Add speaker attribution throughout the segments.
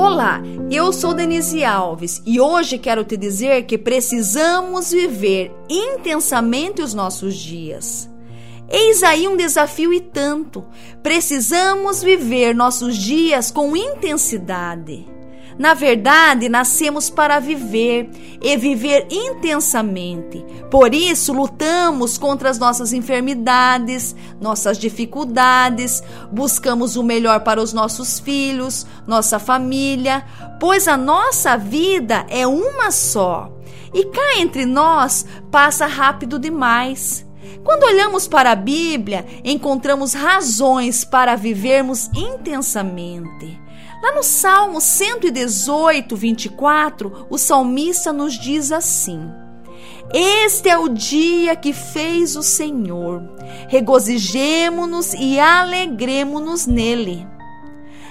Speaker 1: Olá, eu sou Denise Alves e hoje quero te dizer que precisamos viver intensamente os nossos dias. Eis aí um desafio e tanto. Precisamos viver nossos dias com intensidade. Na verdade, nascemos para viver e viver intensamente. Por isso, lutamos contra as nossas enfermidades, nossas dificuldades, buscamos o melhor para os nossos filhos, nossa família, pois a nossa vida é uma só. E cá entre nós passa rápido demais. Quando olhamos para a Bíblia, encontramos razões para vivermos intensamente. Lá no Salmo 118, 24, o salmista nos diz assim: Este é o dia que fez o Senhor, regozijemo-nos e alegremo-nos nele.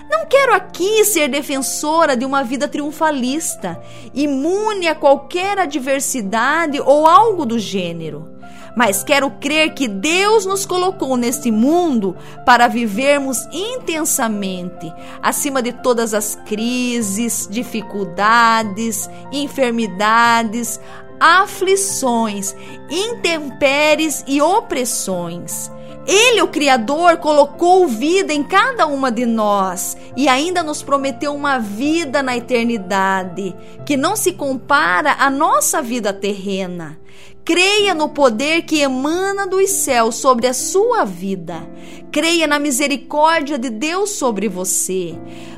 Speaker 1: Não quero aqui ser defensora de uma vida triunfalista, imune a qualquer adversidade ou algo do gênero mas quero crer que Deus nos colocou neste mundo para vivermos intensamente, acima de todas as crises, dificuldades, enfermidades, aflições, intempéries e opressões. Ele, o Criador, colocou vida em cada uma de nós e ainda nos prometeu uma vida na eternidade que não se compara à nossa vida terrena. Creia no poder que emana dos céus sobre a sua vida. Creia na misericórdia de Deus sobre você.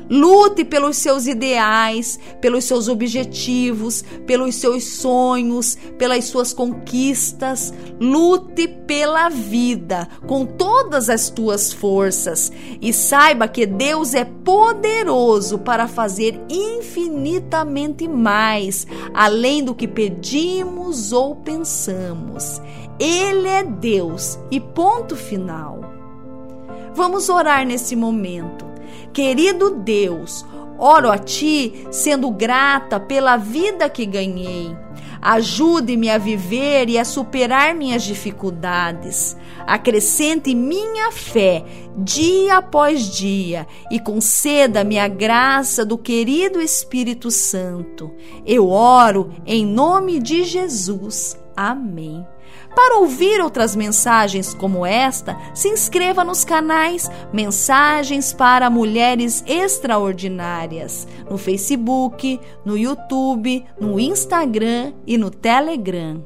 Speaker 1: Lute pelos seus ideais, pelos seus objetivos, pelos seus sonhos, pelas suas conquistas. Lute pela vida com todas as tuas forças e saiba que Deus é poderoso para fazer infinitamente mais, além do que pedimos ou pensamos. Ele é Deus e ponto final. Vamos orar nesse momento. Querido Deus, oro a Ti sendo grata pela vida que ganhei. Ajude-me a viver e a superar minhas dificuldades. Acrescente minha fé dia após dia e conceda-me a graça do querido Espírito Santo. Eu oro em nome de Jesus. Amém. Para ouvir outras mensagens como esta, se inscreva nos canais Mensagens para Mulheres Extraordinárias no Facebook, no YouTube, no Instagram e no Telegram.